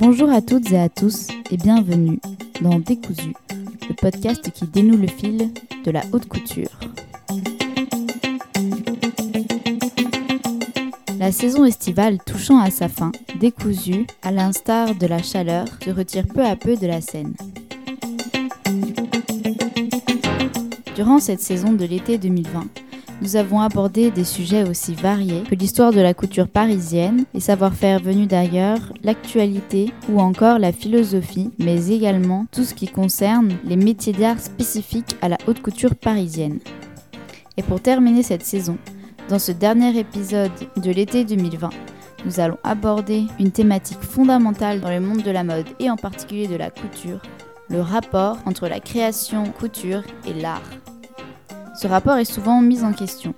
Bonjour à toutes et à tous et bienvenue dans Décousu, le podcast qui dénoue le fil de la haute couture. La saison estivale touchant à sa fin, Décousu, à l'instar de la chaleur, se retire peu à peu de la scène. Durant cette saison de l'été 2020, nous avons abordé des sujets aussi variés que l'histoire de la couture parisienne, les savoir-faire venus d'ailleurs, l'actualité ou encore la philosophie, mais également tout ce qui concerne les métiers d'art spécifiques à la haute couture parisienne. Et pour terminer cette saison, dans ce dernier épisode de l'été 2020, nous allons aborder une thématique fondamentale dans le monde de la mode et en particulier de la couture, le rapport entre la création couture et l'art. Ce rapport est souvent mis en question.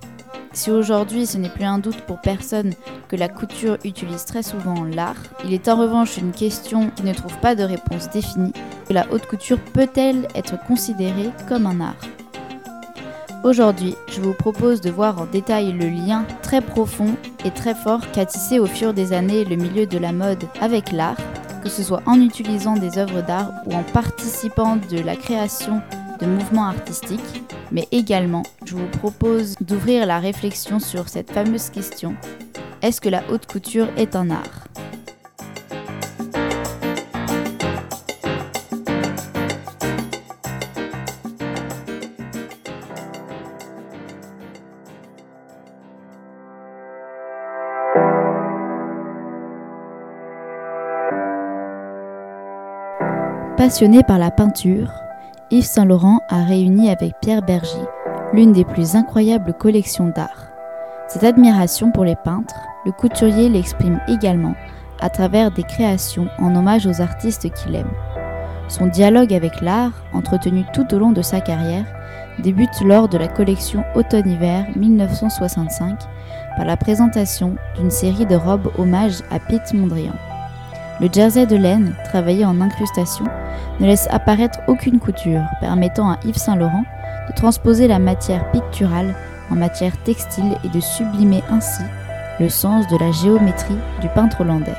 Si aujourd'hui ce n'est plus un doute pour personne que la couture utilise très souvent l'art, il est en revanche une question qui ne trouve pas de réponse définie, que la haute couture peut-elle être considérée comme un art Aujourd'hui, je vous propose de voir en détail le lien très profond et très fort qu'a tissé au fur des années le milieu de la mode avec l'art, que ce soit en utilisant des œuvres d'art ou en participant de la création de mouvements artistiques, mais également je vous propose d'ouvrir la réflexion sur cette fameuse question. Est-ce que la haute couture est un art? Passionné par la peinture, Yves Saint-Laurent a réuni avec Pierre Bergy l'une des plus incroyables collections d'art. Cette admiration pour les peintres, le couturier l'exprime également à travers des créations en hommage aux artistes qu'il aime. Son dialogue avec l'art, entretenu tout au long de sa carrière, débute lors de la collection Automne-Hiver 1965 par la présentation d'une série de robes hommage à Pete Mondrian. Le jersey de laine, travaillé en incrustation, ne laisse apparaître aucune couture, permettant à Yves Saint-Laurent de transposer la matière picturale en matière textile et de sublimer ainsi le sens de la géométrie du peintre hollandais.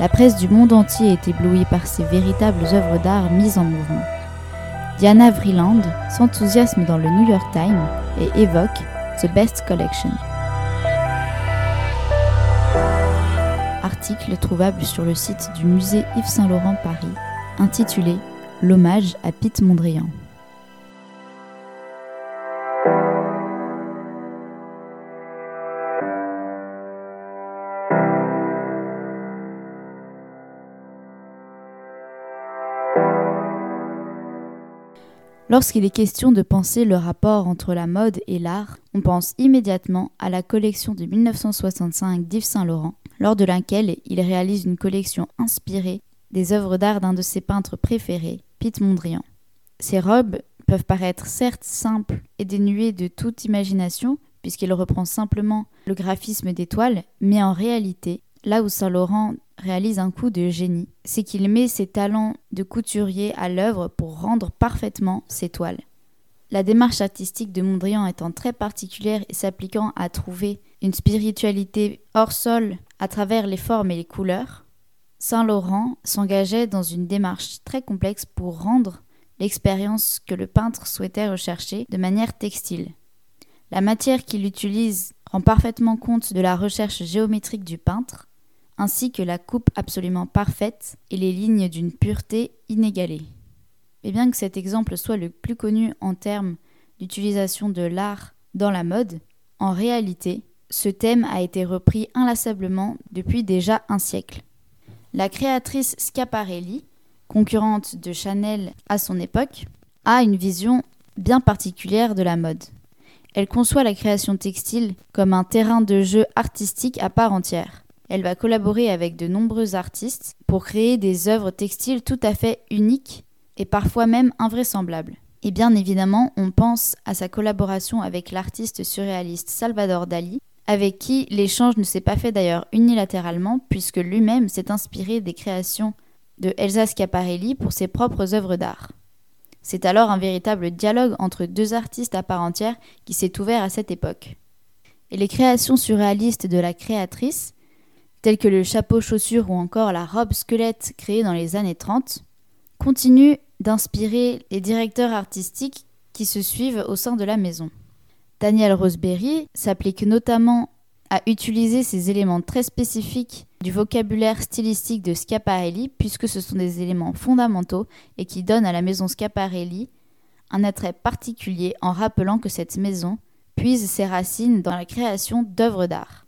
La presse du monde entier est éblouie par ces véritables œuvres d'art mises en mouvement. Diana Vreeland s'enthousiasme dans le New York Times et évoque The Best Collection. Trouvable sur le site du musée Yves Saint-Laurent Paris intitulé L'hommage à Pete Mondrian. Lorsqu'il est question de penser le rapport entre la mode et l'art, on pense immédiatement à la collection de 1965 d'Yves Saint-Laurent, lors de laquelle il réalise une collection inspirée des œuvres d'art d'un de ses peintres préférés, Pete Mondrian. Ces robes peuvent paraître certes simples et dénuées de toute imagination, puisqu'il reprend simplement le graphisme des toiles, mais en réalité, là où Saint-Laurent réalise un coup de génie, c'est qu'il met ses talents de couturier à l'œuvre pour rendre parfaitement ses toiles. La démarche artistique de Mondrian étant très particulière et s'appliquant à trouver une spiritualité hors sol à travers les formes et les couleurs, Saint-Laurent s'engageait dans une démarche très complexe pour rendre l'expérience que le peintre souhaitait rechercher de manière textile. La matière qu'il utilise rend parfaitement compte de la recherche géométrique du peintre, ainsi que la coupe absolument parfaite et les lignes d'une pureté inégalée. Et bien que cet exemple soit le plus connu en termes d'utilisation de l'art dans la mode, en réalité, ce thème a été repris inlassablement depuis déjà un siècle. La créatrice Schiaparelli, concurrente de Chanel à son époque, a une vision bien particulière de la mode. Elle conçoit la création textile comme un terrain de jeu artistique à part entière. Elle va collaborer avec de nombreux artistes pour créer des œuvres textiles tout à fait uniques et parfois même invraisemblables. Et bien évidemment, on pense à sa collaboration avec l'artiste surréaliste Salvador Dali, avec qui l'échange ne s'est pas fait d'ailleurs unilatéralement, puisque lui-même s'est inspiré des créations de Elsa Schiaparelli pour ses propres œuvres d'art. C'est alors un véritable dialogue entre deux artistes à part entière qui s'est ouvert à cette époque. Et les créations surréalistes de la créatrice, tels que le chapeau chaussure ou encore la robe squelette créée dans les années 30, continuent d'inspirer les directeurs artistiques qui se suivent au sein de la maison. Daniel Roseberry s'applique notamment à utiliser ces éléments très spécifiques du vocabulaire stylistique de Schiaparelli, puisque ce sont des éléments fondamentaux et qui donnent à la maison Schiaparelli un attrait particulier en rappelant que cette maison puise ses racines dans la création d'œuvres d'art.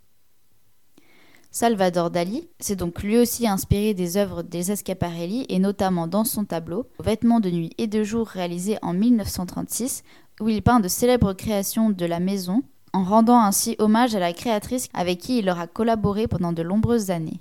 Salvador Dali s'est donc lui aussi inspiré des œuvres des Schiaparelli et notamment dans son tableau Vêtements de nuit et de jour réalisé en 1936 où il peint de célèbres créations de la maison en rendant ainsi hommage à la créatrice avec qui il aura collaboré pendant de nombreuses années.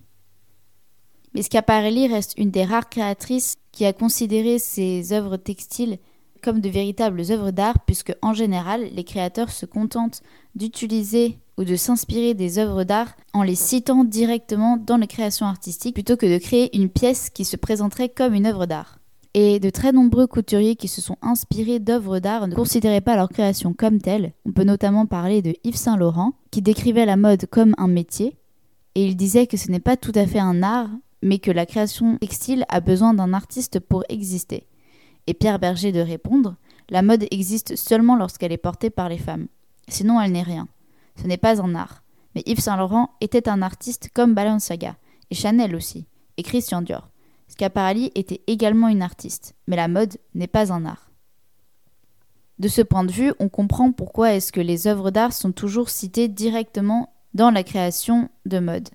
Mais Schiaparelli reste une des rares créatrices qui a considéré ses œuvres textiles comme de véritables œuvres d'art puisque en général les créateurs se contentent d'utiliser ou de s'inspirer des œuvres d'art en les citant directement dans les créations artistiques plutôt que de créer une pièce qui se présenterait comme une œuvre d'art et de très nombreux couturiers qui se sont inspirés d'œuvres d'art ne considéraient pas leur création comme telle. On peut notamment parler de Yves Saint Laurent, qui décrivait la mode comme un métier, et il disait que ce n'est pas tout à fait un art, mais que la création textile a besoin d'un artiste pour exister. Et Pierre Berger de répondre La mode existe seulement lorsqu'elle est portée par les femmes. Sinon, elle n'est rien. Ce n'est pas un art. Mais Yves Saint Laurent était un artiste comme Balenciaga, et Chanel aussi, et Christian Dior. Schiaparelli était également une artiste, mais la mode n'est pas un art. De ce point de vue, on comprend pourquoi est-ce que les œuvres d'art sont toujours citées directement dans la création de mode.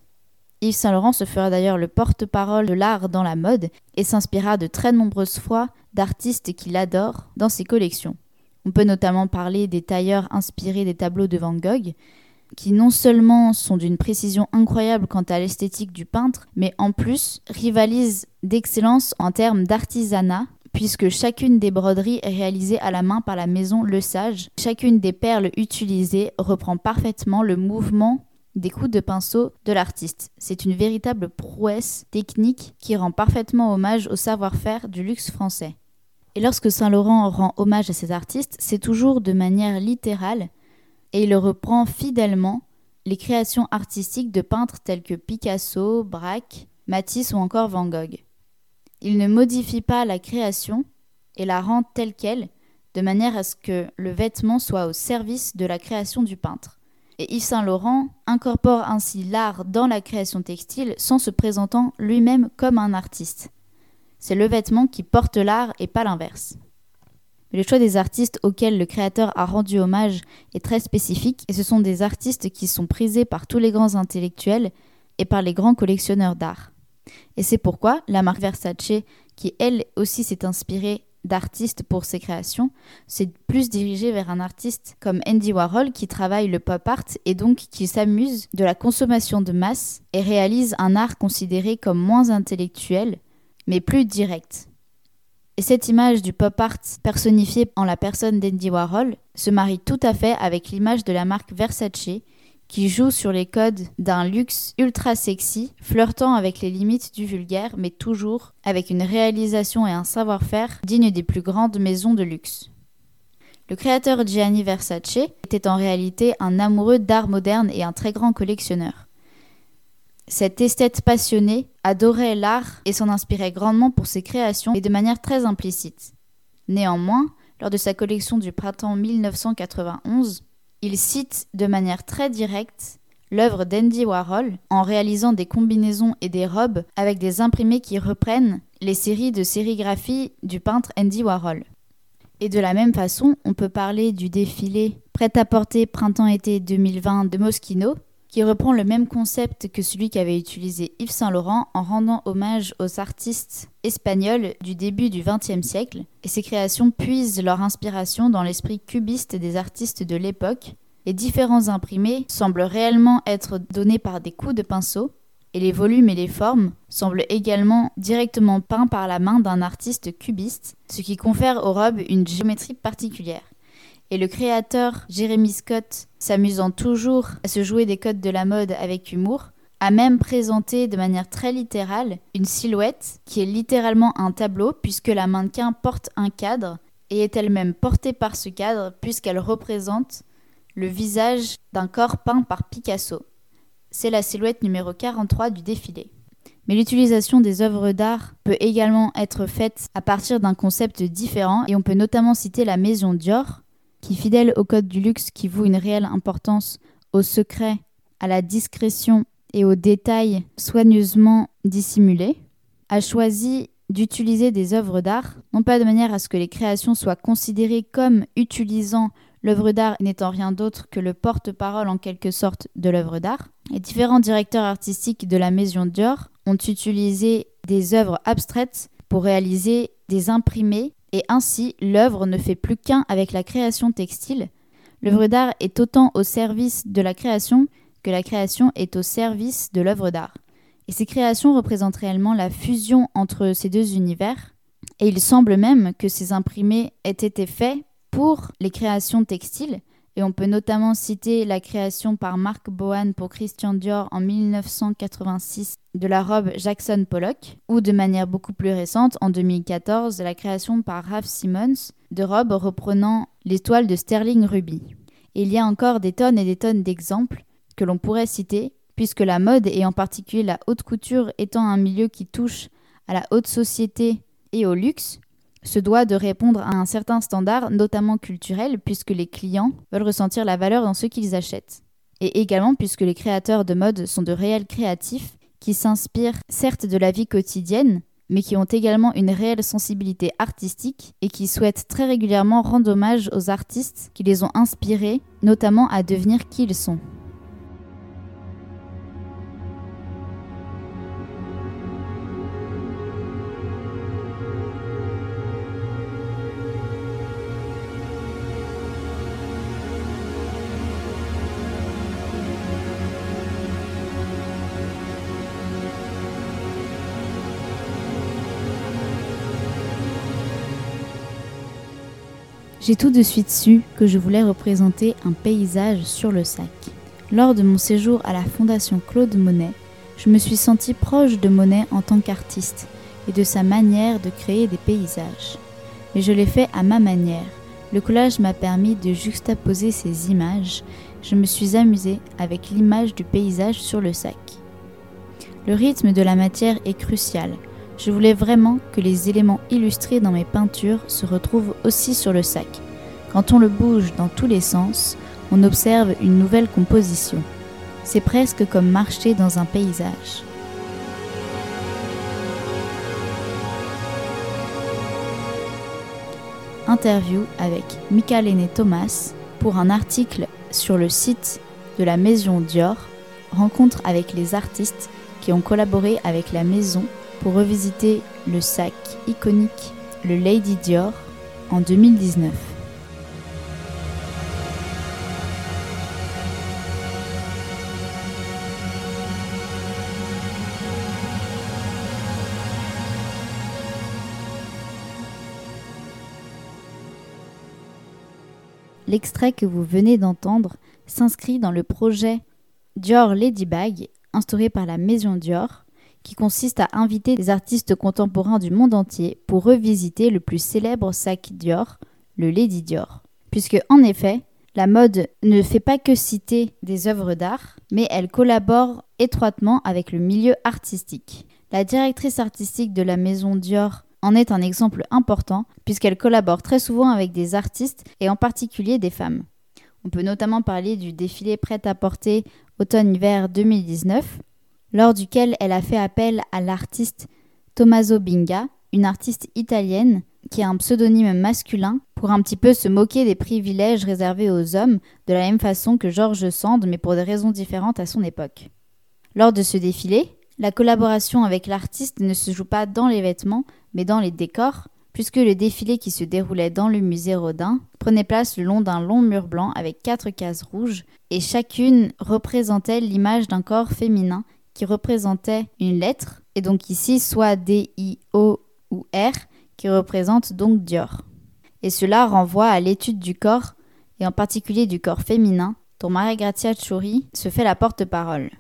Yves Saint Laurent se fera d'ailleurs le porte-parole de l'art dans la mode et s'inspira de très nombreuses fois d'artistes qu'il adore dans ses collections. On peut notamment parler des tailleurs inspirés des tableaux de Van Gogh, qui non seulement sont d'une précision incroyable quant à l'esthétique du peintre, mais en plus rivalisent d'excellence en termes d'artisanat, puisque chacune des broderies est réalisée à la main par la maison Le Sage. Chacune des perles utilisées reprend parfaitement le mouvement des coups de pinceau de l'artiste. C'est une véritable prouesse technique qui rend parfaitement hommage au savoir-faire du luxe français. Et lorsque Saint-Laurent rend hommage à ses artistes, c'est toujours de manière littérale, et il reprend fidèlement les créations artistiques de peintres tels que Picasso, Braque, Matisse ou encore Van Gogh. Il ne modifie pas la création et la rend telle qu'elle, de manière à ce que le vêtement soit au service de la création du peintre. Et Yves Saint Laurent incorpore ainsi l'art dans la création textile sans se présentant lui-même comme un artiste. C'est le vêtement qui porte l'art et pas l'inverse. Le choix des artistes auxquels le créateur a rendu hommage est très spécifique et ce sont des artistes qui sont prisés par tous les grands intellectuels et par les grands collectionneurs d'art. Et c'est pourquoi la marque Versace, qui elle aussi s'est inspirée d'artistes pour ses créations, s'est plus dirigée vers un artiste comme Andy Warhol qui travaille le pop art et donc qui s'amuse de la consommation de masse et réalise un art considéré comme moins intellectuel mais plus direct. Et cette image du pop art personnifiée en la personne d'Andy Warhol se marie tout à fait avec l'image de la marque Versace qui joue sur les codes d'un luxe ultra sexy, flirtant avec les limites du vulgaire, mais toujours avec une réalisation et un savoir-faire dignes des plus grandes maisons de luxe. Le créateur Gianni Versace était en réalité un amoureux d'art moderne et un très grand collectionneur. Cet esthète passionné adorait l'art et s'en inspirait grandement pour ses créations et de manière très implicite. Néanmoins, lors de sa collection du printemps 1991, il cite de manière très directe l'œuvre d'Andy Warhol en réalisant des combinaisons et des robes avec des imprimés qui reprennent les séries de sérigraphie du peintre Andy Warhol. Et de la même façon, on peut parler du défilé prêt-à-porter printemps-été 2020 de Moschino, qui reprend le même concept que celui qu'avait utilisé Yves Saint Laurent en rendant hommage aux artistes espagnols du début du XXe siècle, et ces créations puisent leur inspiration dans l'esprit cubiste des artistes de l'époque. Les différents imprimés semblent réellement être donnés par des coups de pinceau, et les volumes et les formes semblent également directement peints par la main d'un artiste cubiste, ce qui confère aux robes une géométrie particulière et le créateur Jeremy Scott, s'amusant toujours à se jouer des codes de la mode avec humour, a même présenté de manière très littérale une silhouette qui est littéralement un tableau puisque la mannequin porte un cadre et est elle-même portée par ce cadre puisqu'elle représente le visage d'un corps peint par Picasso. c'est la silhouette numéro 43 du défilé. Mais l'utilisation des œuvres d'art peut également être faite à partir d'un concept différent et on peut notamment citer la maison Dior, qui fidèle au code du luxe qui voue une réelle importance au secret, à la discrétion et aux détails soigneusement dissimulés, a choisi d'utiliser des œuvres d'art, non pas de manière à ce que les créations soient considérées comme utilisant l'œuvre d'art n'étant rien d'autre que le porte-parole en quelque sorte de l'œuvre d'art. Les différents directeurs artistiques de la maison Dior ont utilisé des œuvres abstraites pour réaliser des imprimés et ainsi l'œuvre ne fait plus qu'un avec la création textile. L'œuvre d'art est autant au service de la création que la création est au service de l'œuvre d'art. Et ces créations représentent réellement la fusion entre ces deux univers. Et il semble même que ces imprimés aient été faits pour les créations textiles. Et on peut notamment citer la création par Marc Bohan pour Christian Dior en 1986 de la robe Jackson Pollock, ou de manière beaucoup plus récente, en 2014, la création par Ralph Simmons de robes reprenant les toiles de Sterling Ruby. Et il y a encore des tonnes et des tonnes d'exemples que l'on pourrait citer, puisque la mode, et en particulier la haute couture étant un milieu qui touche à la haute société et au luxe, se doit de répondre à un certain standard, notamment culturel, puisque les clients veulent ressentir la valeur dans ce qu'ils achètent. Et également puisque les créateurs de mode sont de réels créatifs qui s'inspirent certes de la vie quotidienne, mais qui ont également une réelle sensibilité artistique et qui souhaitent très régulièrement rendre hommage aux artistes qui les ont inspirés, notamment à devenir qui ils sont. J'ai tout de suite su que je voulais représenter un paysage sur le sac. Lors de mon séjour à la Fondation Claude Monet, je me suis sentie proche de Monet en tant qu'artiste et de sa manière de créer des paysages. Mais je l'ai fait à ma manière. Le collage m'a permis de juxtaposer ces images. Je me suis amusée avec l'image du paysage sur le sac. Le rythme de la matière est crucial je voulais vraiment que les éléments illustrés dans mes peintures se retrouvent aussi sur le sac. Quand on le bouge dans tous les sens, on observe une nouvelle composition. C'est presque comme marcher dans un paysage. Interview avec Michalene Thomas pour un article sur le site de la maison Dior, rencontre avec les artistes qui ont collaboré avec la maison pour revisiter le sac iconique, le Lady Dior, en 2019. L'extrait que vous venez d'entendre s'inscrit dans le projet Dior Ladybag instauré par la maison Dior qui consiste à inviter des artistes contemporains du monde entier pour revisiter le plus célèbre sac Dior, le Lady Dior. Puisque, en effet, la mode ne fait pas que citer des œuvres d'art, mais elle collabore étroitement avec le milieu artistique. La directrice artistique de la maison Dior en est un exemple important, puisqu'elle collabore très souvent avec des artistes et en particulier des femmes. On peut notamment parler du défilé prêt-à-porter automne-hiver 2019, lors duquel elle a fait appel à l'artiste Tommaso Binga, une artiste italienne qui a un pseudonyme masculin pour un petit peu se moquer des privilèges réservés aux hommes, de la même façon que George Sand, mais pour des raisons différentes à son époque. Lors de ce défilé, la collaboration avec l'artiste ne se joue pas dans les vêtements, mais dans les décors, puisque le défilé qui se déroulait dans le musée Rodin prenait place le long d'un long mur blanc avec quatre cases rouges, et chacune représentait l'image d'un corps féminin qui représentait une lettre, et donc ici soit D, I, O ou R, qui représente donc Dior. Et cela renvoie à l'étude du corps, et en particulier du corps féminin, dont Maria Grazia Chiuri se fait la porte-parole.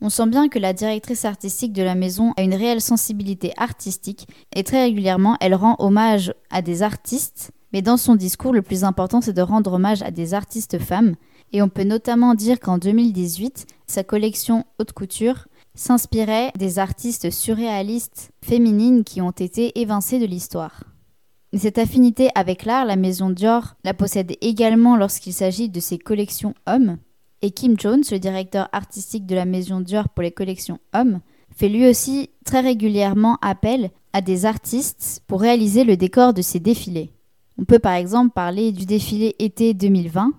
On sent bien que la directrice artistique de la maison a une réelle sensibilité artistique et très régulièrement elle rend hommage à des artistes, mais dans son discours le plus important c'est de rendre hommage à des artistes femmes Et on peut notamment dire qu'en 2018, sa collection haute couture s'inspirait des artistes surréalistes féminines qui ont été évincées de l'histoire. Cette affinité avec l'art, la maison Dior la possède également lorsqu'il s'agit de ses collections hommes, et Kim Jones, le directeur artistique de la maison Dior pour les collections hommes, fait lui aussi très régulièrement appel à des artistes pour réaliser le décor de ses défilés. On peut par exemple parler du défilé été 2020,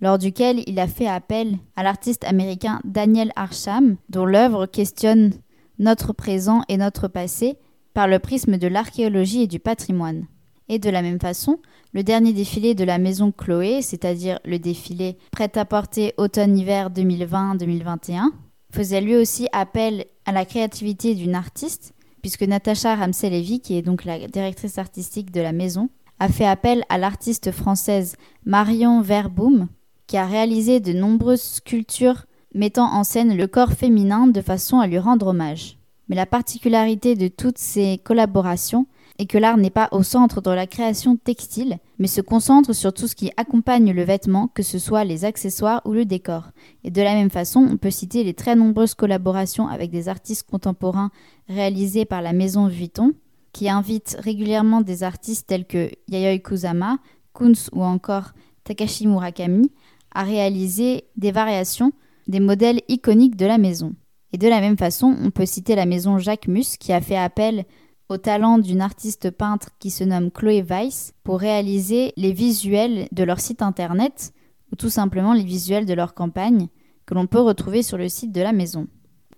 lors duquel il a fait appel à l'artiste américain Daniel Arsham, dont l'œuvre questionne notre présent et notre passé par le prisme de l'archéologie et du patrimoine. Et de la même façon, le dernier défilé de la maison Chloé, c'est-à-dire le défilé prêt-à-porter automne-hiver 2020-2021, faisait lui aussi appel à la créativité d'une artiste, puisque Natacha Ramsey-Levy, qui est donc la directrice artistique de la maison, a fait appel à l'artiste française Marion Verboom, qui a réalisé de nombreuses sculptures mettant en scène le corps féminin de façon à lui rendre hommage. Mais la particularité de toutes ces collaborations est que l'art n'est pas au centre de la création textile, mais se concentre sur tout ce qui accompagne le vêtement, que ce soit les accessoires ou le décor. Et de la même façon, on peut citer les très nombreuses collaborations avec des artistes contemporains réalisées par la maison Vuitton, qui invite régulièrement des artistes tels que Yayoi Kusama, Kunz ou encore Takashi Murakami à réaliser des variations des modèles iconiques de la maison. Et de la même façon, on peut citer la maison Jacques Mus qui a fait appel au talent d'une artiste peintre qui se nomme Chloé Weiss pour réaliser les visuels de leur site internet ou tout simplement les visuels de leur campagne que l'on peut retrouver sur le site de la maison.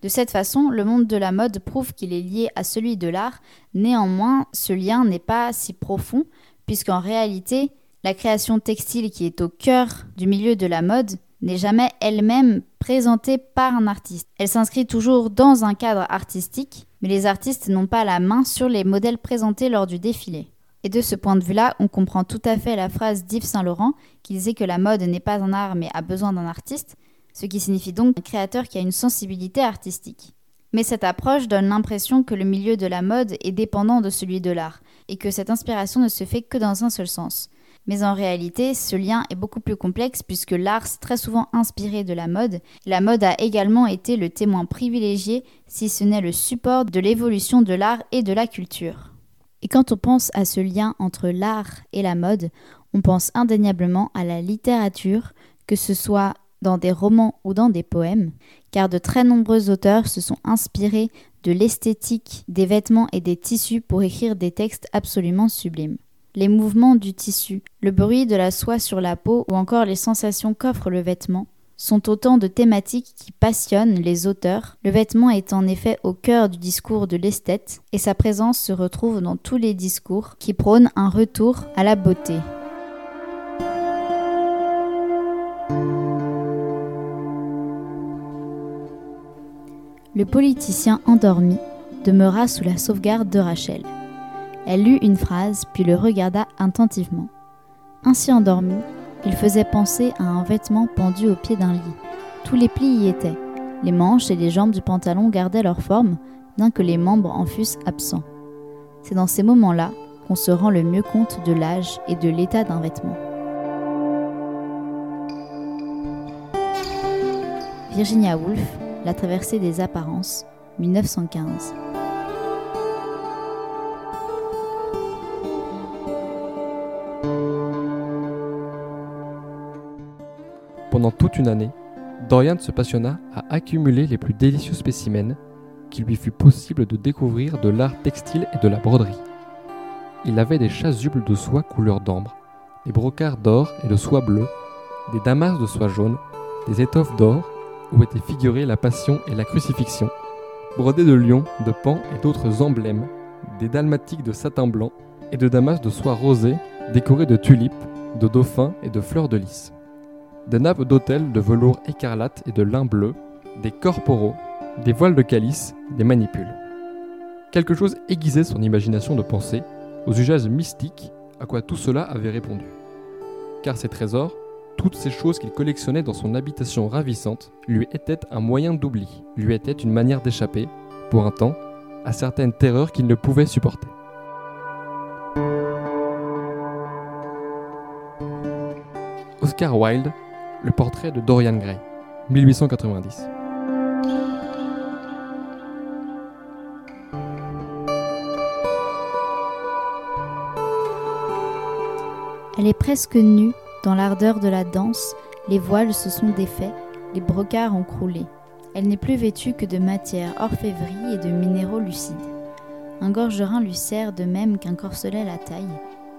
De cette façon, le monde de la mode prouve qu'il est lié à celui de l'art, néanmoins ce lien n'est pas si profond puisqu'en réalité, la création textile qui est au cœur du milieu de la mode n'est jamais elle-même présentée par un artiste. Elle s'inscrit toujours dans un cadre artistique, mais les artistes n'ont pas la main sur les modèles présentés lors du défilé. Et de ce point de vue-là, on comprend tout à fait la phrase d'Yves Saint-Laurent qui disait que la mode n'est pas un art mais a besoin d'un artiste, ce qui signifie donc un créateur qui a une sensibilité artistique. Mais cette approche donne l'impression que le milieu de la mode est dépendant de celui de l'art, et que cette inspiration ne se fait que dans un seul sens. Mais en réalité, ce lien est beaucoup plus complexe puisque l'art s'est très souvent inspiré de la mode. La mode a également été le témoin privilégié, si ce n'est le support de l'évolution de l'art et de la culture. Et quand on pense à ce lien entre l'art et la mode, on pense indéniablement à la littérature, que ce soit dans des romans ou dans des poèmes, car de très nombreux auteurs se sont inspirés de l'esthétique des vêtements et des tissus pour écrire des textes absolument sublimes les mouvements du tissu, le bruit de la soie sur la peau ou encore les sensations qu'offre le vêtement sont autant de thématiques qui passionnent les auteurs. Le vêtement est en effet au cœur du discours de l'esthète et sa présence se retrouve dans tous les discours qui prônent un retour à la beauté. Le politicien endormi demeura sous la sauvegarde de Rachel. Elle lut une phrase, puis le regarda attentivement. Ainsi endormi, il faisait penser à un vêtement pendu au pied d'un lit. Tous les plis y étaient. Les manches et les jambes du pantalon gardaient leur forme, bien que les membres en fussent absents. C'est dans ces moments-là qu'on se rend le mieux compte de l'âge et de l'état d'un vêtement. Virginia Woolf, La traversée des apparences, 1915. Pendant toute une année, Dorian se passionna à accumuler les plus délicieux spécimens qu'il lui fut possible de découvrir de l'art textile et de la broderie. Il avait des chasubles de soie couleur d'ambre, des brocarts d'or et de soie bleue, des damas de soie jaune, des étoffes d'or où étaient figurées la Passion et la Crucifixion, brodés de lions, de pans et d'autres emblèmes, des dalmatiques de satin blanc et de damas de soie rosée décorés de tulipes, de dauphins et de fleurs de lys des nappes d'autel de velours écarlate et de lin bleu, des corporaux, des voiles de calice, des manipules. Quelque chose aiguisait son imagination de penser aux usages mystiques à quoi tout cela avait répondu. Car ces trésors, toutes ces choses qu'il collectionnait dans son habitation ravissante, lui étaient un moyen d'oubli, lui étaient une manière d'échapper, pour un temps, à certaines terreurs qu'il ne pouvait supporter. Oscar Wilde le portrait de Dorian Gray, 1890. Elle est presque nue, dans l'ardeur de la danse, les voiles se sont défaits, les brocarts ont croulé. Elle n'est plus vêtue que de matière orfèvrerie et de minéraux lucides. Un gorgerin lui sert de même qu'un corselet la taille,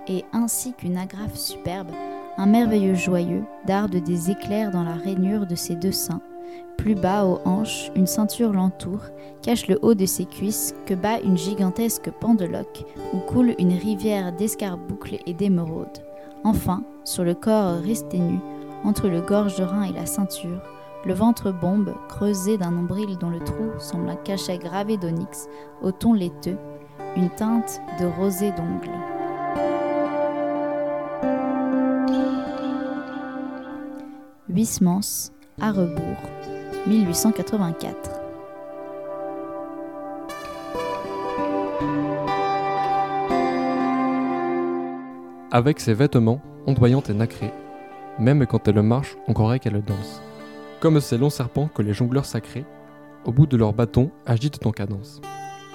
et ainsi qu'une agrafe superbe, un merveilleux joyeux darde des éclairs dans la rainure de ses deux seins. Plus bas aux hanches, une ceinture l'entoure, cache le haut de ses cuisses, que bat une gigantesque pendeloque, où coule une rivière d'escarboucles et d'émeraudes. Enfin, sur le corps resté nu, entre le gorge de rein et la ceinture, le ventre bombe, creusé d'un nombril dont le trou semble un cachet gravé d'onyx, au ton laiteux, une teinte de rosée d'ongles. Huysmans, à rebours, 1884. Avec ses vêtements ondoyants et nacrés, même quand elle marche, on croirait qu'elle danse. Comme ces longs serpents que les jongleurs sacrés, au bout de leurs bâtons, agitent en cadence.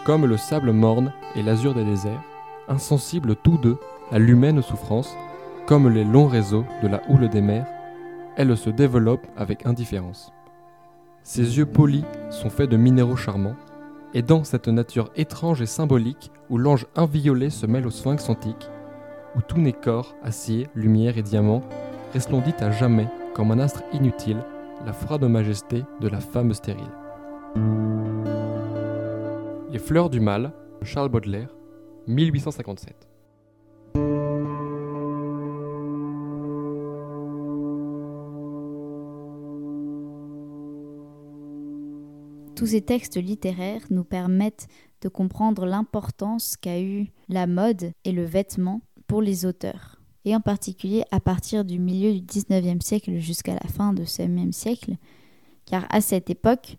Comme le sable morne et l'azur des déserts, insensibles tous deux à l'humaine souffrance, comme les longs réseaux de la houle des mers, elle se développe avec indifférence. Ses yeux polis sont faits de minéraux charmants, et dans cette nature étrange et symbolique où l'ange inviolé se mêle au sphinx antique, où tout n'est corps, acier, lumière et diamant, resplendit à jamais comme un astre inutile la froide majesté de la femme stérile. Les fleurs du mal, Charles Baudelaire, 1857. Tous ces textes littéraires nous permettent de comprendre l'importance qu'a eu la mode et le vêtement pour les auteurs, et en particulier à partir du milieu du XIXe siècle jusqu'à la fin de ce même siècle, car à cette époque,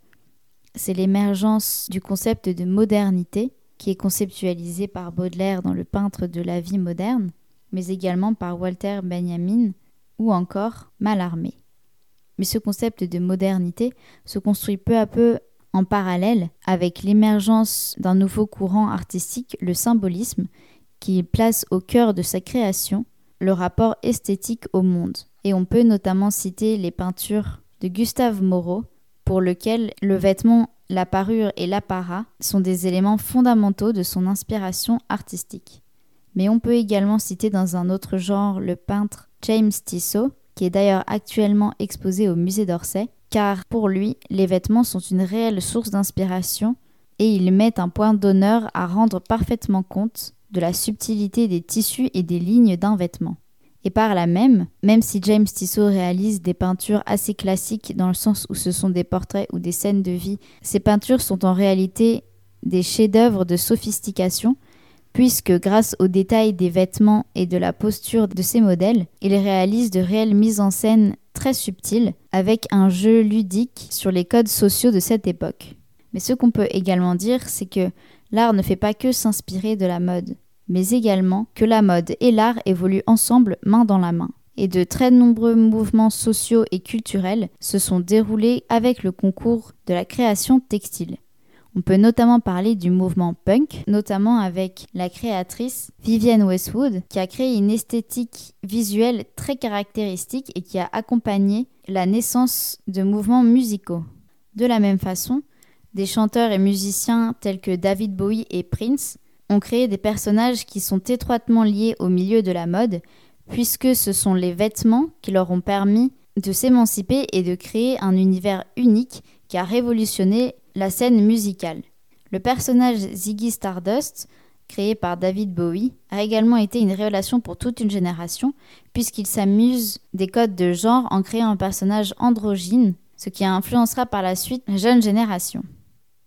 c'est l'émergence du concept de modernité qui est conceptualisé par Baudelaire dans Le peintre de la vie moderne, mais également par Walter Benjamin ou encore Mallarmé. Mais ce concept de modernité se construit peu à peu en parallèle avec l'émergence d'un nouveau courant artistique, le symbolisme, qui place au cœur de sa création le rapport esthétique au monde. Et on peut notamment citer les peintures de Gustave Moreau, pour lequel le vêtement, la parure et l'apparat sont des éléments fondamentaux de son inspiration artistique. Mais on peut également citer dans un autre genre le peintre James Tissot, qui est d'ailleurs actuellement exposé au musée d'Orsay, car pour lui, les vêtements sont une réelle source d'inspiration et il met un point d'honneur à rendre parfaitement compte de la subtilité des tissus et des lignes d'un vêtement. Et par là même, même si James Tissot réalise des peintures assez classiques dans le sens où ce sont des portraits ou des scènes de vie, ces peintures sont en réalité des chefs-d'œuvre de sophistication, puisque grâce aux détails des vêtements et de la posture de ces modèles, il réalise de réelles mises en scène très subtil, avec un jeu ludique sur les codes sociaux de cette époque. Mais ce qu'on peut également dire, c'est que l'art ne fait pas que s'inspirer de la mode, mais également que la mode et l'art évoluent ensemble main dans la main. Et de très nombreux mouvements sociaux et culturels se sont déroulés avec le concours de la création textile. On peut notamment parler du mouvement punk, notamment avec la créatrice Vivienne Westwood, qui a créé une esthétique visuelle très caractéristique et qui a accompagné la naissance de mouvements musicaux. De la même façon, des chanteurs et musiciens tels que David Bowie et Prince ont créé des personnages qui sont étroitement liés au milieu de la mode, puisque ce sont les vêtements qui leur ont permis de s'émanciper et de créer un univers unique qui a révolutionné la scène musicale. Le personnage Ziggy Stardust, créé par David Bowie, a également été une révélation pour toute une génération, puisqu'il s'amuse des codes de genre en créant un personnage androgyne, ce qui influencera par la suite la jeune génération.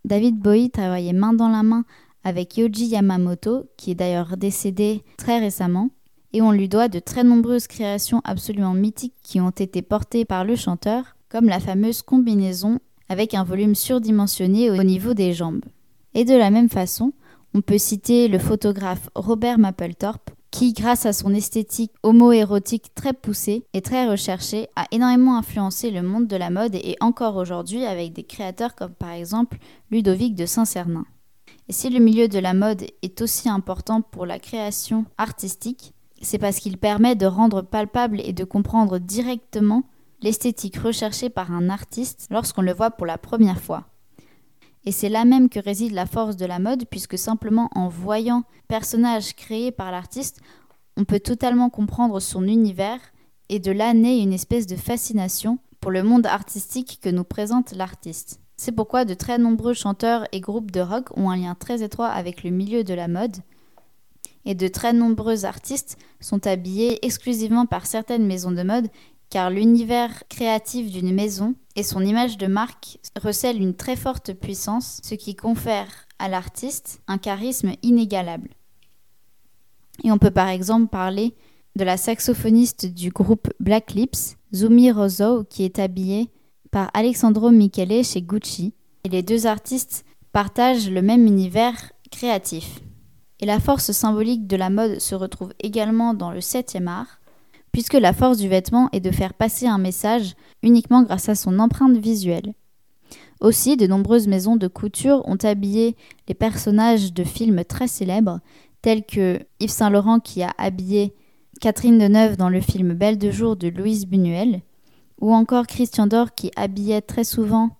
David Bowie travaillait main dans la main avec Yoji Yamamoto, qui est d'ailleurs décédé très récemment, et on lui doit de très nombreuses créations absolument mythiques qui ont été portées par le chanteur, comme la fameuse combinaison avec un volume surdimensionné au niveau des jambes. Et de la même façon, on peut citer le photographe Robert Mapplethorpe, qui, grâce à son esthétique homo-érotique très poussée et très recherchée, a énormément influencé le monde de la mode et encore aujourd'hui avec des créateurs comme par exemple Ludovic de Saint-Cernin. Et si le milieu de la mode est aussi important pour la création artistique, c'est parce qu'il permet de rendre palpable et de comprendre directement l'esthétique recherchée par un artiste lorsqu'on le voit pour la première fois. Et c'est là même que réside la force de la mode, puisque simplement en voyant personnage créé par l'artiste, on peut totalement comprendre son univers et de là naît une espèce de fascination pour le monde artistique que nous présente l'artiste. C'est pourquoi de très nombreux chanteurs et groupes de rock ont un lien très étroit avec le milieu de la mode, et de très nombreux artistes sont habillés exclusivement par certaines maisons de mode car l'univers créatif d'une maison et son image de marque recèlent une très forte puissance, ce qui confère à l'artiste un charisme inégalable. Et on peut par exemple parler de la saxophoniste du groupe Black Lips, Zumi Rozo, qui est habillée par Alexandro Michele chez Gucci. Et les deux artistes partagent le même univers créatif. Et la force symbolique de la mode se retrouve également dans le septième art, puisque la force du vêtement est de faire passer un message uniquement grâce à son empreinte visuelle. Aussi, de nombreuses maisons de couture ont habillé les personnages de films très célèbres, tels que Yves Saint Laurent qui a habillé Catherine Deneuve dans le film Belle de jour de Louise Buñuel, ou encore Christian Dor qui habillait très souvent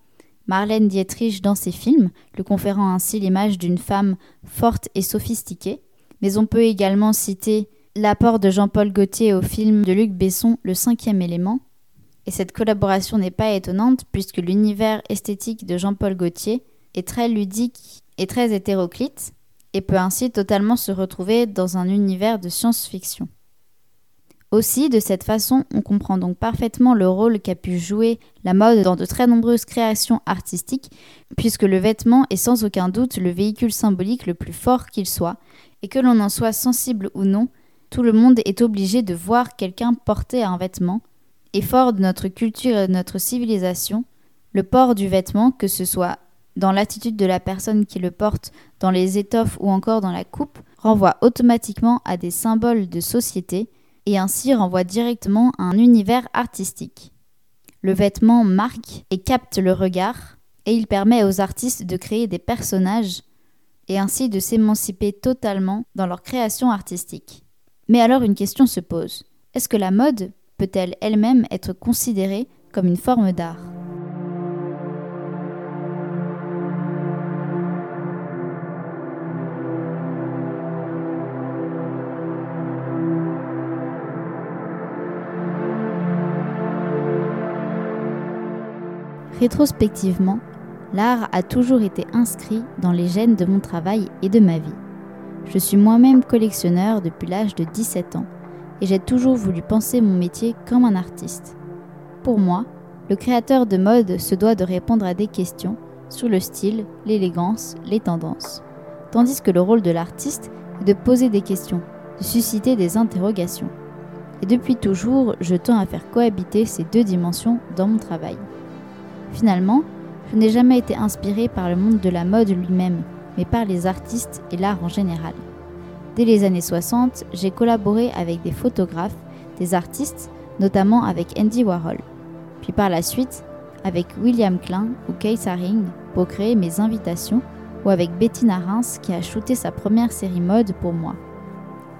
Marlène Dietrich dans ses films, le conférant ainsi l'image d'une femme forte et sophistiquée. Mais on peut également citer l'apport de Jean-Paul Gaultier au film de Luc Besson, Le cinquième élément. Et cette collaboration n'est pas étonnante puisque l'univers esthétique de Jean-Paul Gaultier est très ludique et très hétéroclite et peut ainsi totalement se retrouver dans un univers de science-fiction. Aussi, de cette façon, on comprend donc parfaitement le rôle qu'a pu jouer la mode dans de très nombreuses créations artistiques, puisque le vêtement est sans aucun doute le véhicule symbolique le plus fort qu'il soit, et que l'on en soit sensible ou non, tout le monde est obligé de voir quelqu'un porter un vêtement, et fort de notre culture et de notre civilisation, le port du vêtement, que ce soit dans l'attitude de la personne qui le porte, dans les étoffes ou encore dans la coupe, renvoie automatiquement à des symboles de société et ainsi renvoie directement à un univers artistique. Le vêtement marque et capte le regard et il permet aux artistes de créer des personnages et ainsi de s'émanciper totalement dans leur création artistique. Mais alors une question se pose. Est-ce que la mode peut-elle elle-même être considérée comme une forme d'art? Rétrospectivement, l'art a toujours été inscrit dans les gènes de mon travail et de ma vie. Je suis moi-même collectionneur depuis l'âge de 17 ans et j'ai toujours voulu penser mon métier comme un artiste. Pour moi, le créateur de mode se doit de répondre à des questions sur le style, l'élégance, les tendances, tandis que le rôle de l'artiste est de poser des questions, de susciter des interrogations. Et depuis toujours, je tends à faire cohabiter ces deux dimensions dans mon travail. Finalement, je n'ai jamais été inspiré par le monde de la mode lui-même, mais par les artistes et l'art en général. Dès les années 60, j'ai collaboré avec des photographes, des artistes, notamment avec Andy Warhol. Puis par la suite, avec William Klein ou Kay Haring pour créer mes invitations, ou avec Bettina Reims qui a shooté sa première série mode pour moi.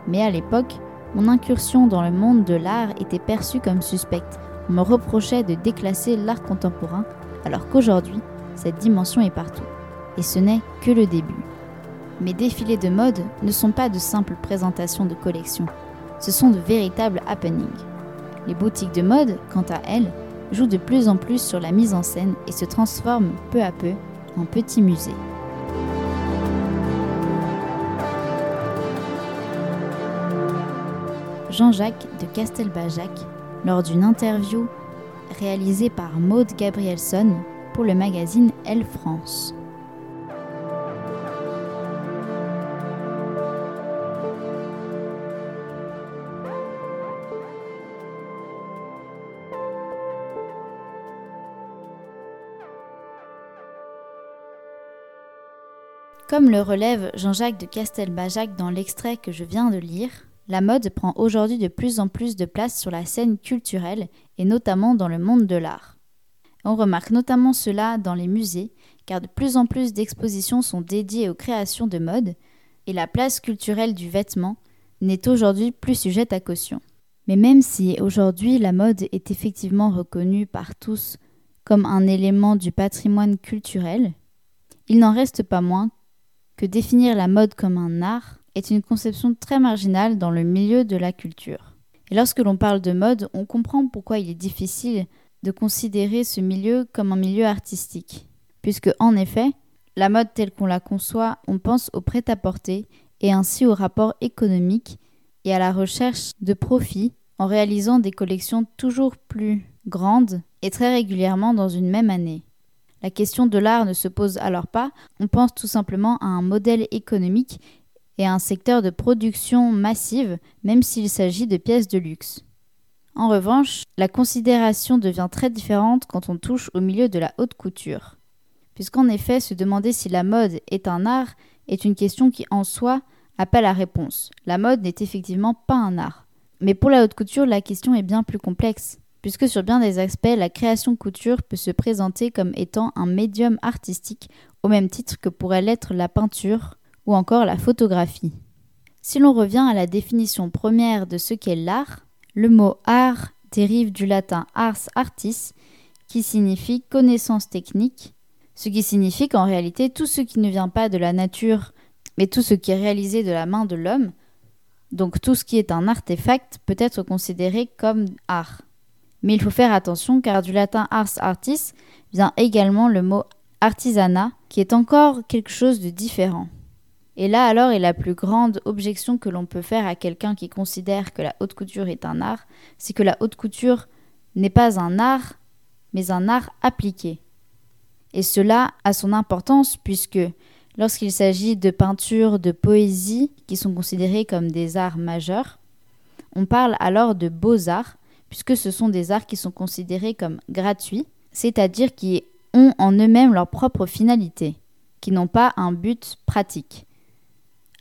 Mais à l'époque, mon incursion dans le monde de l'art était perçue comme suspecte. On me reprochait de déclasser l'art contemporain, alors qu'aujourd'hui, cette dimension est partout et ce n'est que le début. Mes défilés de mode ne sont pas de simples présentations de collections, ce sont de véritables happenings. Les boutiques de mode, quant à elles, jouent de plus en plus sur la mise en scène et se transforment peu à peu en petits musées. Jean-Jacques de Castelbajac, lors d'une interview réalisée par Maude Gabrielson pour le magazine Elle France. Comme le relève Jean-Jacques de Castelbajac dans l'extrait que je viens de lire, La mode prend aujourd'hui de plus en plus de place sur la scène culturelle et notamment dans le monde de l'art. On remarque notamment cela dans les musées, car de plus en plus d'expositions sont dédiées aux créations de mode, et la place culturelle du vêtement n'est aujourd'hui plus sujette à caution. Mais même si aujourd'hui la mode est effectivement reconnue par tous comme un élément du patrimoine culturel, il n'en reste pas moins que définir la mode comme un art est une conception très marginale dans le milieu de la culture. Et lorsque l'on parle de mode, on comprend pourquoi il est difficile de considérer ce milieu comme un milieu artistique, puisque en effet, la mode telle qu'on la conçoit, on pense au prêt-à-porter et ainsi au rapport économique et à la recherche de profit en réalisant des collections toujours plus grandes et très régulièrement dans une même année. La question de l'art ne se pose alors pas, on pense tout simplement à un modèle économique et à un secteur de production massive, même s'il s'agit de pièces de luxe. En revanche, la considération devient très différente quand on touche au milieu de la haute couture. Puisqu'en effet, se demander si la mode est un art est une question qui en soi appelle à réponse. La mode n'est effectivement pas un art. Mais pour la haute couture, la question est bien plus complexe, puisque sur bien des aspects, la création couture peut se présenter comme étant un médium artistique au même titre que pourrait l'être la peinture ou encore la photographie. Si l'on revient à la définition première de ce qu'est l'art, le mot art dérive du latin ars artis, qui signifie connaissance technique, ce qui signifie qu'en réalité tout ce qui ne vient pas de la nature, mais tout ce qui est réalisé de la main de l'homme, donc tout ce qui est un artefact, peut être considéré comme art. Mais il faut faire attention car du latin ars artis vient également le mot artisanat, qui est encore quelque chose de différent. Et là alors est la plus grande objection que l'on peut faire à quelqu'un qui considère que la haute couture est un art, c'est que la haute couture n'est pas un art, mais un art appliqué. Et cela a son importance puisque lorsqu'il s'agit de peinture, de poésie, qui sont considérés comme des arts majeurs, on parle alors de beaux-arts, puisque ce sont des arts qui sont considérés comme gratuits, c'est-à-dire qui ont en eux-mêmes leur propre finalité, qui n'ont pas un but pratique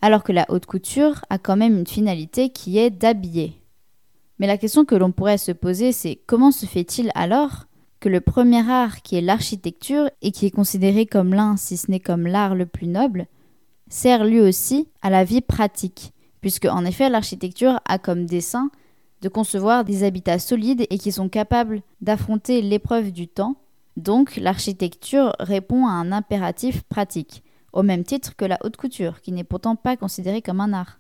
alors que la haute couture a quand même une finalité qui est d'habiller. Mais la question que l'on pourrait se poser, c'est comment se fait-il alors que le premier art, qui est l'architecture, et qui est considéré comme l'un, si ce n'est comme l'art le plus noble, sert lui aussi à la vie pratique, puisque en effet l'architecture a comme dessein de concevoir des habitats solides et qui sont capables d'affronter l'épreuve du temps, donc l'architecture répond à un impératif pratique au même titre que la haute couture, qui n'est pourtant pas considérée comme un art.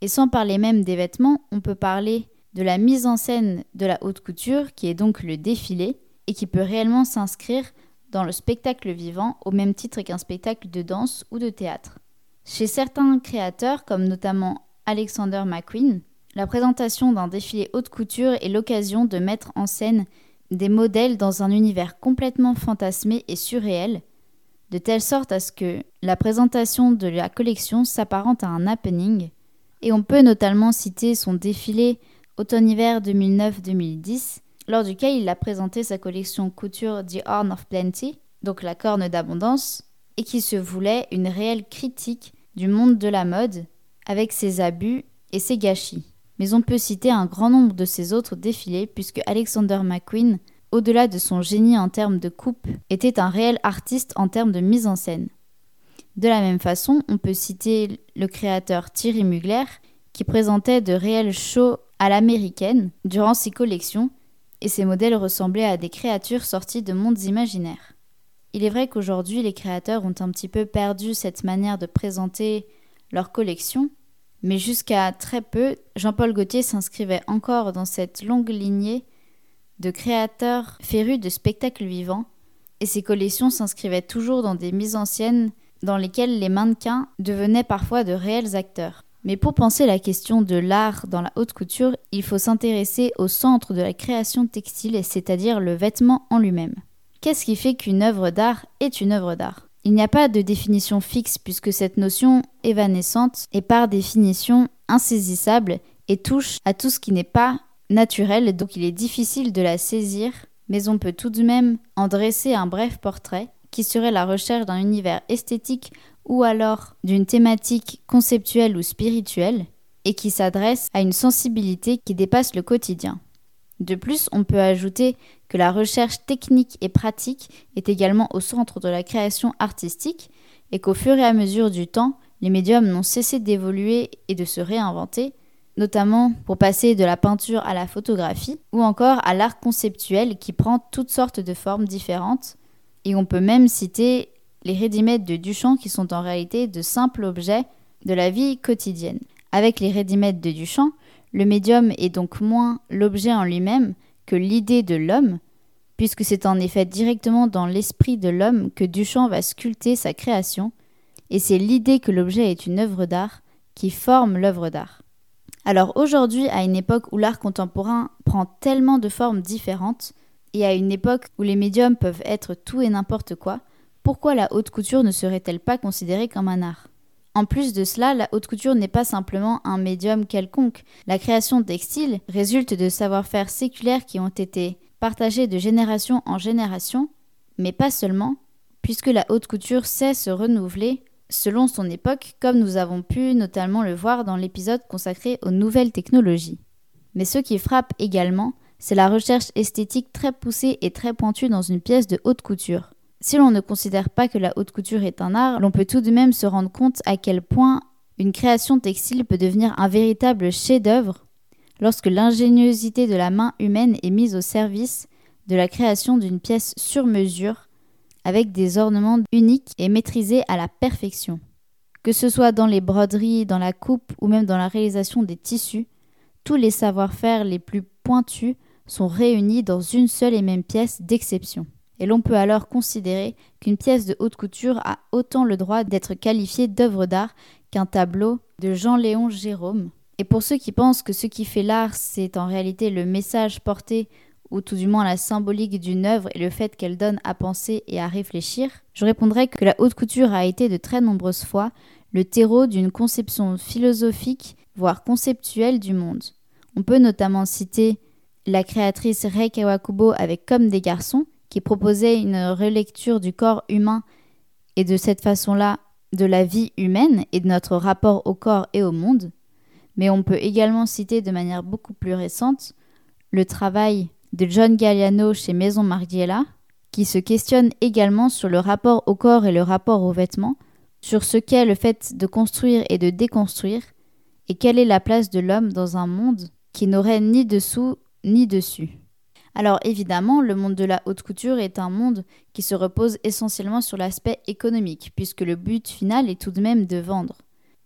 Et sans parler même des vêtements, on peut parler de la mise en scène de la haute couture, qui est donc le défilé, et qui peut réellement s'inscrire dans le spectacle vivant au même titre qu'un spectacle de danse ou de théâtre. Chez certains créateurs, comme notamment Alexander McQueen, la présentation d'un défilé haute couture est l'occasion de mettre en scène des modèles dans un univers complètement fantasmé et surréel, de telle sorte à ce que la présentation de la collection s'apparente à un happening, et on peut notamment citer son défilé automne-hiver 2009-2010, lors duquel il a présenté sa collection couture The Horn of Plenty, donc la corne d'abondance, et qui se voulait une réelle critique du monde de la mode, avec ses abus et ses gâchis. Mais on peut citer un grand nombre de ses autres défilés, puisque Alexander McQueen au-delà de son génie en termes de coupe, était un réel artiste en termes de mise en scène. De la même façon, on peut citer le créateur Thierry Mugler, qui présentait de réels shows à l'américaine durant ses collections, et ses modèles ressemblaient à des créatures sorties de mondes imaginaires. Il est vrai qu'aujourd'hui, les créateurs ont un petit peu perdu cette manière de présenter leurs collections, mais jusqu'à très peu, Jean-Paul Gaultier s'inscrivait encore dans cette longue lignée de créateurs férus de spectacles vivants, et ces collections s'inscrivaient toujours dans des mises en scène dans lesquelles les mannequins devenaient parfois de réels acteurs. Mais pour penser la question de l'art dans la haute couture, il faut s'intéresser au centre de la création textile, c'est-à-dire le vêtement en lui-même. Qu'est-ce qui fait qu'une œuvre d'art est une œuvre d'art? Il n'y a pas de définition fixe puisque cette notion évanescente est par définition insaisissable et touche à tout ce qui n'est pas naturelle, donc il est difficile de la saisir, mais on peut tout de même en dresser un bref portrait, qui serait la recherche d'un univers esthétique ou alors d'une thématique conceptuelle ou spirituelle, et qui s'adresse à une sensibilité qui dépasse le quotidien. De plus, on peut ajouter que la recherche technique et pratique est également au centre de la création artistique et qu'au fur et à mesure du temps, les médiums n'ont cessé d'évoluer et de se réinventer, notamment pour passer de la peinture à la photographie ou encore à l'art conceptuel qui prend toutes sortes de formes différentes. Et on peut même citer les rédimètres de Duchamp qui sont en réalité de simples objets de la vie quotidienne. Avec les rédimètres de Duchamp, le médium est donc moins l'objet en lui-même que l'idée de l'homme, puisque c'est en effet directement dans l'esprit de l'homme que Duchamp va sculpter sa création, et c'est l'idée que l'objet est une œuvre d'art qui forme l'œuvre d'art. Alors aujourd'hui, à une époque où l'art contemporain prend tellement de formes différentes, et à une époque où les médiums peuvent être tout et n'importe quoi, pourquoi la haute couture ne serait-elle pas considérée comme un art? En plus de cela, la haute couture n'est pas simplement un médium quelconque. La création textile résulte de savoir-faire séculaires qui ont été partagés de génération en génération, mais pas seulement, puisque la haute couture sait se renouveler selon son époque, comme nous avons pu notamment le voir dans l'épisode consacré aux nouvelles technologies. Mais ce qui frappe également, c'est la recherche esthétique très poussée et très pointue dans une pièce de haute couture. Si l'on ne considère pas que la haute couture est un art, l'on peut tout de même se rendre compte à quel point une création textile peut devenir un véritable chef-d'œuvre lorsque l'ingéniosité de la main humaine est mise au service de la création d'une pièce sur mesure avec des ornements uniques et maîtrisés à la perfection. Que ce soit dans les broderies, dans la coupe ou même dans la réalisation des tissus, tous les savoir-faire les plus pointus sont réunis dans une seule et même pièce d'exception et l'on peut alors considérer qu'une pièce de haute couture a autant le droit d'être qualifiée d'œuvre d'art qu'un tableau de Jean-Léon Jérôme. Et pour ceux qui pensent que ce qui fait l'art, c'est en réalité le message porté ou tout du moins la symbolique d'une œuvre et le fait qu'elle donne à penser et à réfléchir, je répondrai que la haute couture a été de très nombreuses fois le terreau d'une conception philosophique, voire conceptuelle du monde. On peut notamment citer la créatrice Rei Kawakubo avec Comme des garçons, qui proposait une relecture du corps humain et de cette façon-là de la vie humaine et de notre rapport au corps et au monde. Mais on peut également citer de manière beaucoup plus récente le travail de John Galliano chez Maison Margiela, qui se questionne également sur le rapport au corps et le rapport aux vêtements, sur ce qu'est le fait de construire et de déconstruire, et quelle est la place de l'homme dans un monde qui n'aurait ni dessous ni dessus. Alors évidemment, le monde de la haute couture est un monde qui se repose essentiellement sur l'aspect économique, puisque le but final est tout de même de vendre.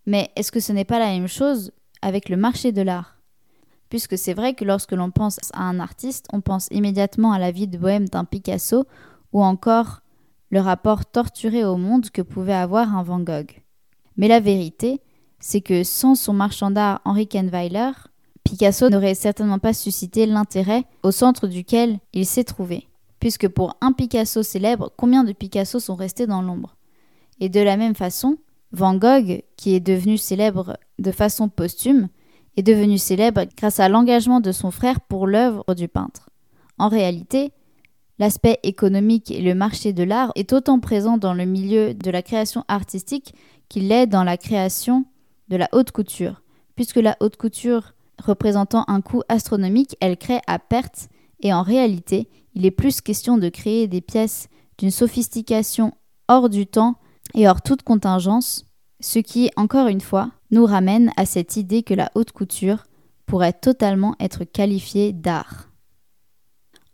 Mais est-ce que ce n'est pas la même chose avec le marché de l'art? Puisque c'est vrai que lorsque l'on pense à un artiste, on pense immédiatement à la vie de bohème d'un Picasso ou encore le rapport torturé au monde que pouvait avoir un Van Gogh. Mais la vérité, c'est que sans son marchand d'art Henri Kenweiler, Picasso n'aurait certainement pas suscité l'intérêt au centre duquel il s'est trouvé. Puisque pour un Picasso célèbre, combien de Picasso sont restés dans l'ombre? Et de la même façon, Van Gogh, qui est devenu célèbre de façon posthume, est devenu célèbre grâce à l'engagement de son frère pour l'œuvre du peintre. En réalité, l'aspect économique et le marché de l'art est autant présent dans le milieu de la création artistique qu'il l'est dans la création de la haute couture, puisque la haute couture représentant un coût astronomique, elle crée à perte et en réalité, il est plus question de créer des pièces d'une sophistication hors du temps et hors toute contingence, ce qui, encore une fois, nous ramène à cette idée que la haute couture pourrait totalement être qualifiée d'art.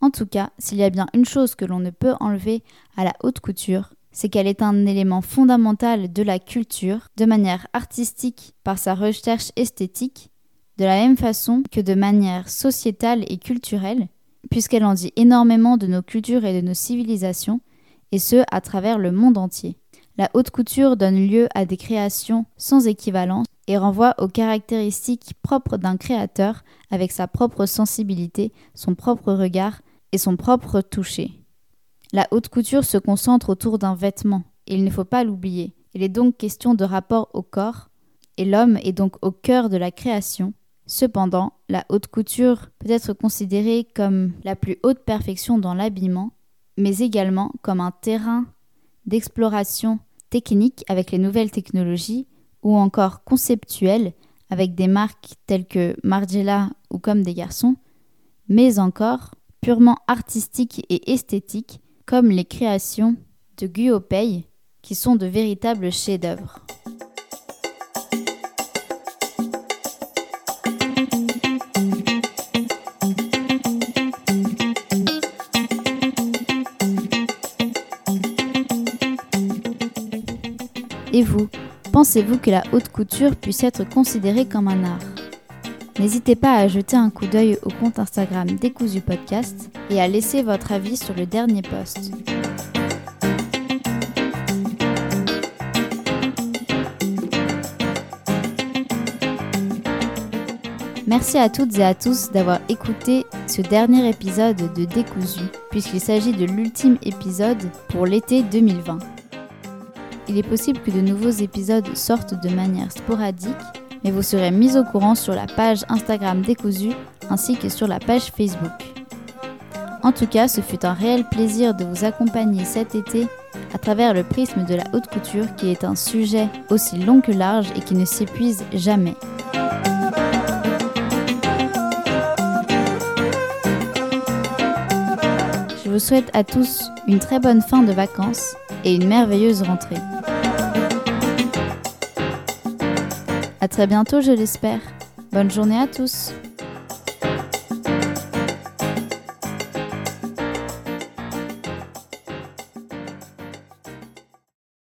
En tout cas, s'il y a bien une chose que l'on ne peut enlever à la haute couture, c'est qu'elle est un élément fondamental de la culture, de manière artistique par sa recherche esthétique, de la même façon que de manière sociétale et culturelle, puisqu'elle en dit énormément de nos cultures et de nos civilisations, et ce à travers le monde entier. La haute couture donne lieu à des créations sans équivalence et renvoie aux caractéristiques propres d'un créateur avec sa propre sensibilité, son propre regard et son propre toucher. La haute couture se concentre autour d'un vêtement, et il ne faut pas l'oublier. Il est donc question de rapport au corps, et l'homme est donc au cœur de la création, Cependant, la haute couture peut être considérée comme la plus haute perfection dans l'habillement, mais également comme un terrain d'exploration technique avec les nouvelles technologies ou encore conceptuelle avec des marques telles que Margiela ou Comme des garçons, mais encore purement artistiques et esthétiques comme les créations de Guopei, qui sont de véritables chefs-d'œuvre. Et vous, pensez-vous que la haute couture puisse être considérée comme un art? N'hésitez pas à jeter un coup d'œil au compte Instagram Décousu Podcast et à laisser votre avis sur le dernier post. Merci à toutes et à tous d'avoir écouté ce dernier épisode de Décousu, puisqu'il s'agit de l'ultime épisode pour l'été 2020. Il est possible que de nouveaux épisodes sortent de manière sporadique, mais vous serez mis au courant sur la page Instagram Décousu ainsi que sur la page Facebook. En tout cas, ce fut un réel plaisir de vous accompagner cet été à travers le prisme de la haute couture qui est un sujet aussi long que large et qui ne s'épuise jamais. Je vous souhaite à tous une très bonne fin de vacances et une merveilleuse rentrée. A très bientôt, je l'espère. Bonne journée à tous.